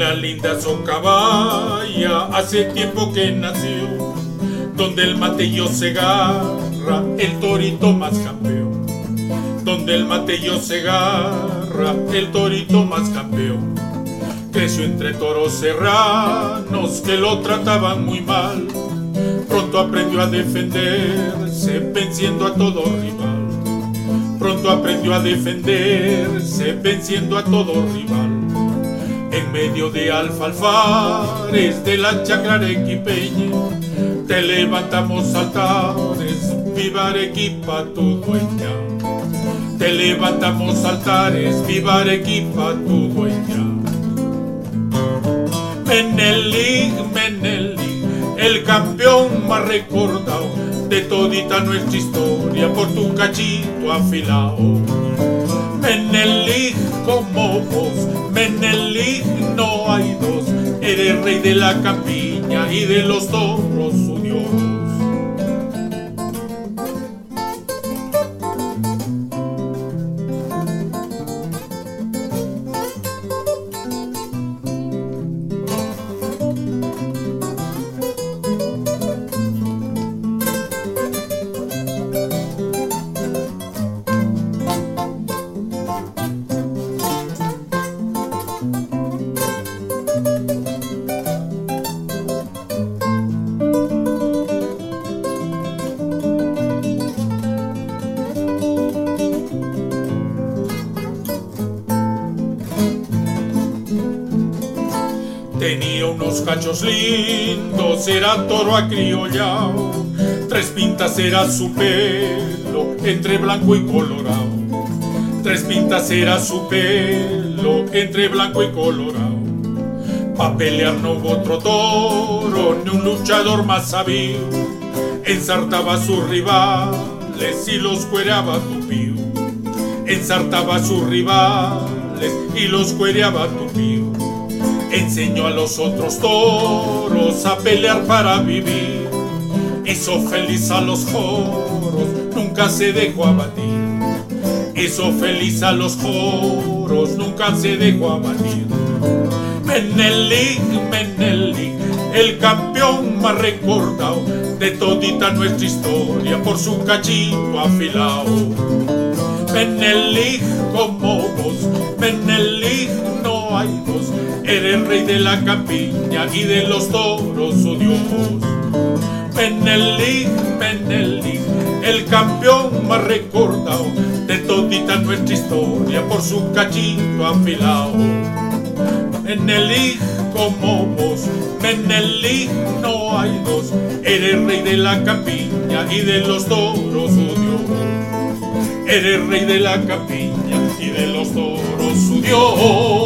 La linda Socabaya hace tiempo que nació, donde el matello se agarra, el torito más campeón. Donde el matello se agarra, el torito más campeón. Creció entre toros serranos que lo trataban muy mal. Pronto aprendió a defenderse, venciendo a todo rival. Pronto aprendió a defenderse, venciendo a todo rival en medio de alfalfares de la chacra arequipeña, te levantamos altares, viva Arequipa tu dueña. Te levantamos altares, viva Arequipa tu dueña. Menelik, Menelik, el campeón más recordado de todita nuestra historia por tu cachito afilado. Menelik como vos, Menelik no hay dos, eres rey de la campiña y de los toros Tenía unos cachos lindos, era toro acriollado. Tres pintas era su pelo, entre blanco y colorado. Tres pintas era su pelo, entre blanco y colorado. Pa' pelear no hubo otro toro, ni un luchador más sabido. Ensartaba a sus rivales y los cuereaba tupío. Ensartaba a sus rivales y los cuereaba tupío. Enseñó a los otros toros a pelear para vivir. Hizo feliz a los joros, nunca se dejó abatir. Hizo feliz a los joros, nunca se dejó abatir. Menelik, Menelik, el campeón más recordado de todita nuestra historia por su cachito afilado. Menelik como vos, Menelik eres rey de la campiña y de los toros, oh Dios. Menelik, Menelik, el campeón más recordado de todita nuestra historia por su cachito afilado. Menelik como vos, Menelik no hay dos, eres rey de la campiña y de los toros, oh Dios. Eres rey de la campiña y de los toros, su Dios.